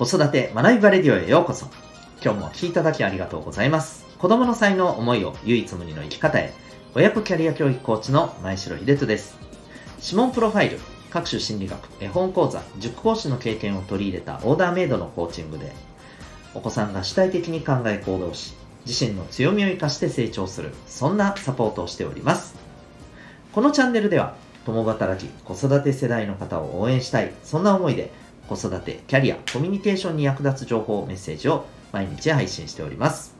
子育て学びバレディオへようこそ。今日もお聴きいただきありがとうございます。子供の才能、思いを唯一無二の生き方へ。親子キャリア教育コーチの前城秀人です。指紋プロファイル、各種心理学、絵本講座、塾講師の経験を取り入れたオーダーメイドのコーチングで、お子さんが主体的に考え行動し、自身の強みを生かして成長する、そんなサポートをしております。このチャンネルでは、共働き、子育て世代の方を応援したい、そんな思いで、子育て、キャリア、コミュニケーションに役立つ情報、メッセージを毎日配信しております。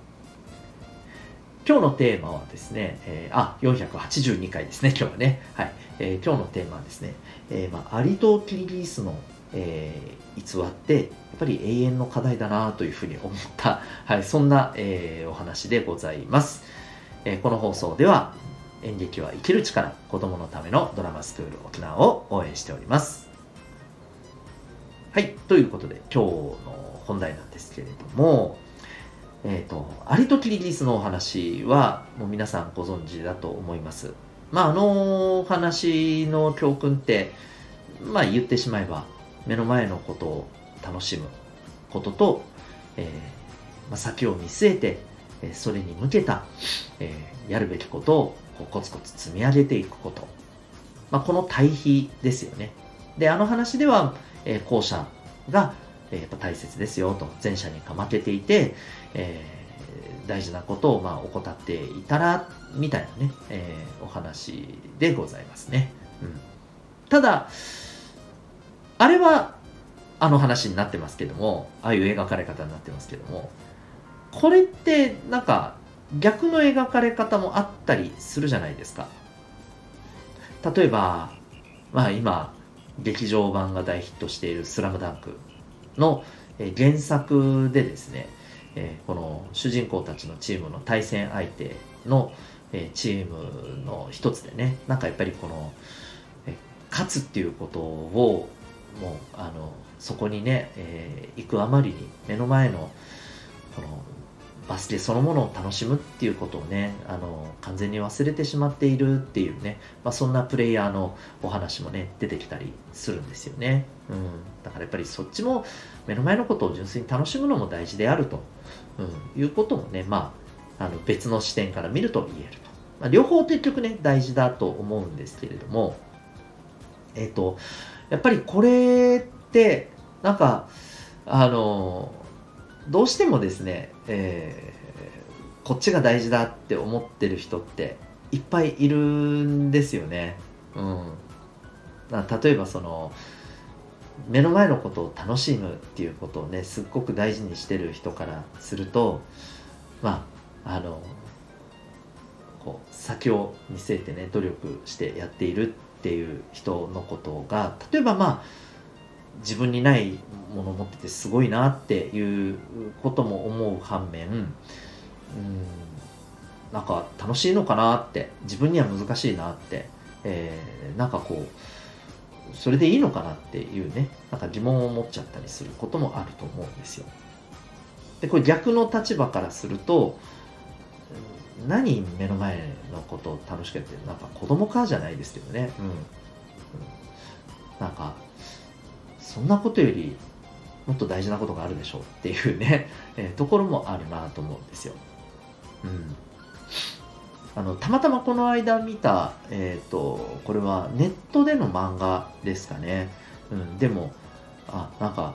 今日のテーマはですね、えー、あ、482回ですね、今日はね。はい。えー、今日のテーマはですね、えー、まあ、アリとキリギリスの、えー、偽って、やっぱり永遠の課題だなというふうに思った、はい、そんな、え、お話でございます。え、この放送では、演劇は生きる力、子供のためのドラマスクール沖縄を応援しております。はい。ということで、今日の本題なんですけれども、えっ、ー、と、アリとキリギリスのお話は、もう皆さんご存知だと思います。まあ、あのお話の教訓って、まあ言ってしまえば、目の前のことを楽しむことと、えー、まあ、先を見据えて、えそれに向けた、えー、やるべきことをこうコツコツ積み上げていくこと。まあ、この対比ですよね。で、あの話では、えー、後者が、えー、やっぱ大切ですよと、前者にかまけていて、えー、大事なことをまあ怠っていたら、みたいなね、えー、お話でございますね。うん、ただ、あれは、あの話になってますけども、ああいう描かれ方になってますけども、これってなんか逆の描かれ方もあったりするじゃないですか。例えば、まあ今、劇場版が大ヒットしている「スラムダンクの原作でですね、この主人公たちのチームの対戦相手のチームの一つでねなんかやっぱりこの勝つっていうことをもうあのそこにね、えー、行くあまりに目の前のこのバスケそのものを楽しむっていうことをね、あの、完全に忘れてしまっているっていうね、まあ、そんなプレイヤーのお話もね、出てきたりするんですよね。うん。だからやっぱりそっちも目の前のことを純粋に楽しむのも大事であると、うん、いうこともね、まあ、あの別の視点から見ると言えると。まあ、両方結局ね、大事だと思うんですけれども、えっ、ー、と、やっぱりこれって、なんか、あの、どうしてもですね、えー、こっちが大事だって思ってる人っていっぱいいるんですよね。うん、例えばその目の前のことを楽しむっていうことをねすっごく大事にしてる人からするとまああのこう先を見据えてね努力してやっているっていう人のことが例えばまあ自分にないものを持っててすごいなっていうことも思う反面うんなんか楽しいのかなって自分には難しいなって、えー、なんかこうそれでいいのかなっていうねなんか疑問を持っちゃったりすることもあると思うんですよ。でこれ逆の立場からすると何目の前のことを楽しくやってなんか子供かじゃないですけどね、うん、うん、なんかそんなことよりもっと大事なことがあるでしょうっていうね、えー、ところもあるなと思うんですよ。うん。あの、たまたまこの間見た、えっ、ー、と、これはネットでの漫画ですかね。うん、でも、あ、なんか、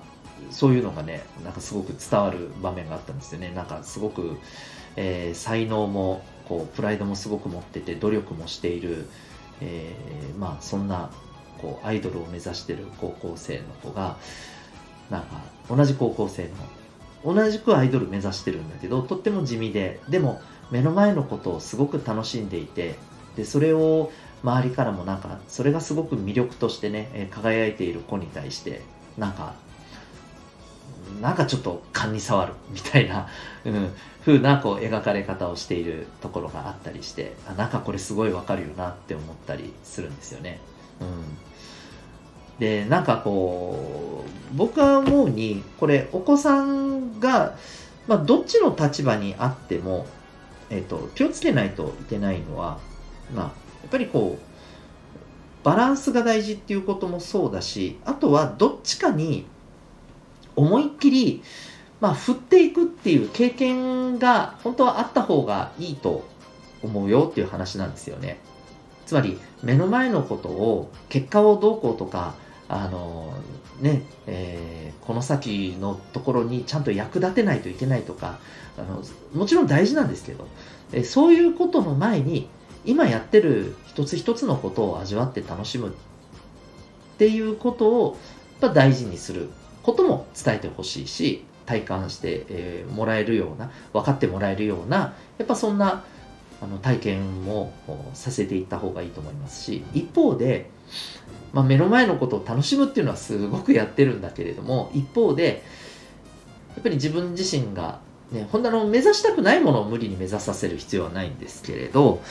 そういうのがね、なんかすごく伝わる場面があったんですよね。なんかすごく、えー、才能も、こう、プライドもすごく持ってて、努力もしている、えー、まあ、そんなこうアイドルを目指してる高校生の子がなんか同じ高校生の同じくアイドル目指してるんだけどとっても地味ででも目の前のことをすごく楽しんでいてでそれを周りからもなんかそれがすごく魅力としてね輝いている子に対してなんかなんかちょっと勘に触るみたいな、うん、風なこう描かれ方をしているところがあったりしてあなんかこれすごいわかるよなって思ったりするんですよね。うん、でなんかこう僕は思うにこれお子さんが、まあ、どっちの立場にあっても、えーと、気をつけないといけないのは、まあ、やっぱりこうバランスが大事っていうこともそうだしあとはどっちかに思いっきり、まあ、振っていくっていう経験が本当はあった方がいいと思うよっていう話なんですよね。つまり目の前のことを結果をどうこうとかあのねえー、この先のところにちゃんと役立てないといけないとかあのもちろん大事なんですけど、えそういうことの前に今やってる一つ一つのことを味わって楽しむっていうことをやっぱ大事にすることも伝えてほしいし体感して、え、もらえるような分かってもらえるようなやっぱそんなあの体験もさせていった方がいいと思いますし一方で、まあ、目の前のことを楽しむっていうのはすごくやってるんだけれども一方でやっぱり自分自身がね、本当の目指したくないものを無理に目指させる必要はないんですけれど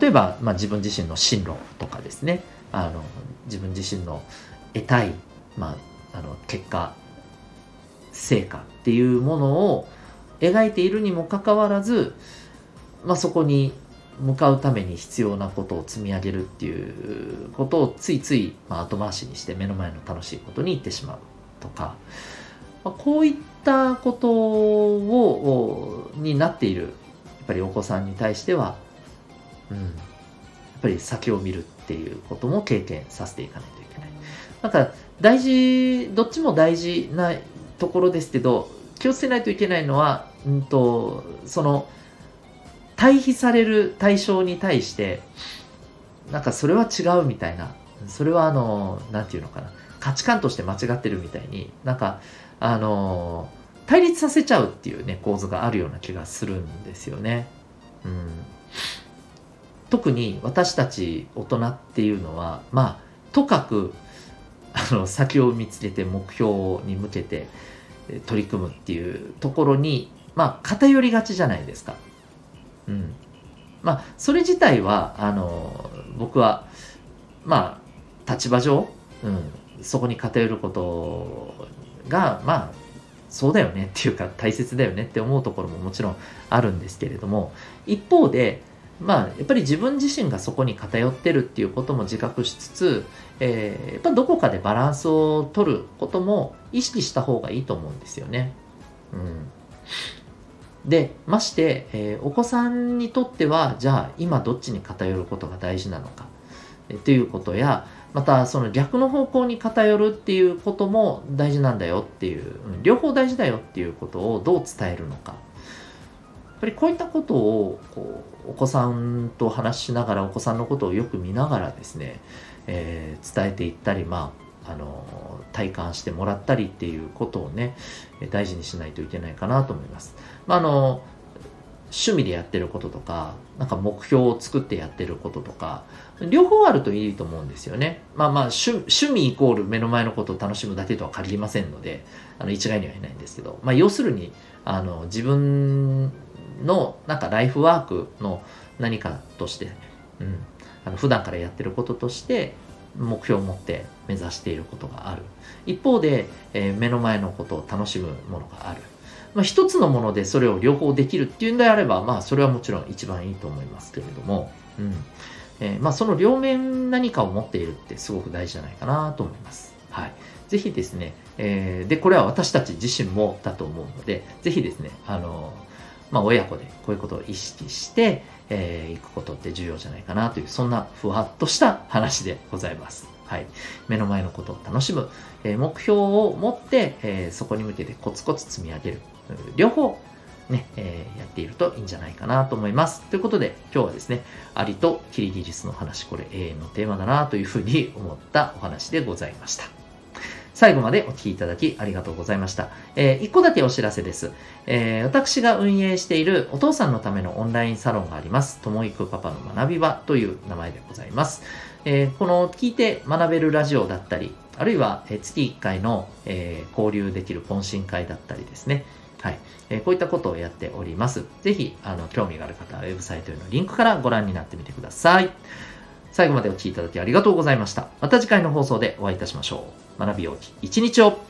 例えば、まあ、自分自身の進路とかですね。あの自分自身の得たい、まあ、あの結果成果っていうものを描いているにもかかわらず、まあ、そこに向かうために必要なことを積み上げるっていうことをついつい、まあ、後回しにして目の前の楽しいことに行ってしまうとか、まあ、こういったことをになっているやっぱりお子さんに対しては、うん、やっぱり先を見るっていうことも経験させていかないといけない。だか大事、どっちも大事なところですけど、気をつけないといけないのは、うんと、その、対比される対象に対して、なんかそれは違うみたいな、それはあの、なんていうのかな、価値観として間違ってるみたいに、なんか、あの、対立させちゃうっていうね、構図があるような気がするんですよね。うん。特に私たち大人っていうのは、まあ、とかく、あの、先を見つけて目標に向けて取り組むっていうところに、まあ、偏りがちじゃないですか。まあ、それ自体は、あの、僕は、まあ、立場上、うん、そこに偏ることが、まあ、そうだよねっていうか大切だよねって思うところももちろんあるんですけれども、一方で、まあ、やっぱり自分自身がそこに偏ってるっていうことも自覚しつつ、えー、やっぱどこかでバランスを取ることも意識した方がいいと思うんですよね。うん。で、まして、えー、お子さんにとっては、じゃあ今どっちに偏ることが大事なのか、えー、っていうことや、またその逆の方向に偏るっていうことも大事なんだよっていう、両方大事だよっていうことをどう伝えるのか。やっぱりこういったことをこうお子さんと話しながらお子さんのことをよく見ながらですね、えー、伝えていったり、まあ、あの体感してもらったりっていうことをね大事にしないといけないかなと思います。まあ、あの趣味でやってることとか、なんか目標を作ってやってることとか、両方あるといいと思うんですよね。まあまあ趣、趣味イコール目の前のことを楽しむだけとは限りませんので、あの一概にはいないんですけど、まあ要するに、あの自分のなんかライフワークの何かとして、うん、あの普段からやってることとして目標を持って目指していることがある。一方で、えー、目の前のことを楽しむものがある。まあ、一つのものでそれを両方できるっていうんであれば、まあ、それはもちろん一番いいと思いますけれども、うんえー、まあ、その両面何かを持っているってすごく大事じゃないかなと思います。はい。ぜひですね、えー、で、これは私たち自身もだと思うので、ぜひですね、あのまあ、親子でこういうことを意識して、えー、行くことって重要じゃないかなという、そんなふわっとした話でございます。はい。目の前のことを楽しむ、えー、目標を持って、えー、そこに向けてコツコツ積み上げる。両方、ね、えー、やっているといいんじゃないかなと思います。ということで、今日はですね、アリとキリギリスの話、これ永遠のテーマだなというふうに思ったお話でございました。最後までお聴きいただきありがとうございました。えー、一個だけお知らせです。えー、私が運営しているお父さんのためのオンラインサロンがあります。ともいくパパの学び場という名前でございます。えー、この聞いて学べるラジオだったり、あるいは月1回の、え交流できる懇親会だったりですね。はい。えこういったことをやっております。ぜひ、あの、興味がある方はウェブサイトへのリンクからご覧になってみてください。最後までお聴きいただきありがとうございました。また次回の放送でお会いいたしましょう。学びようき一日を。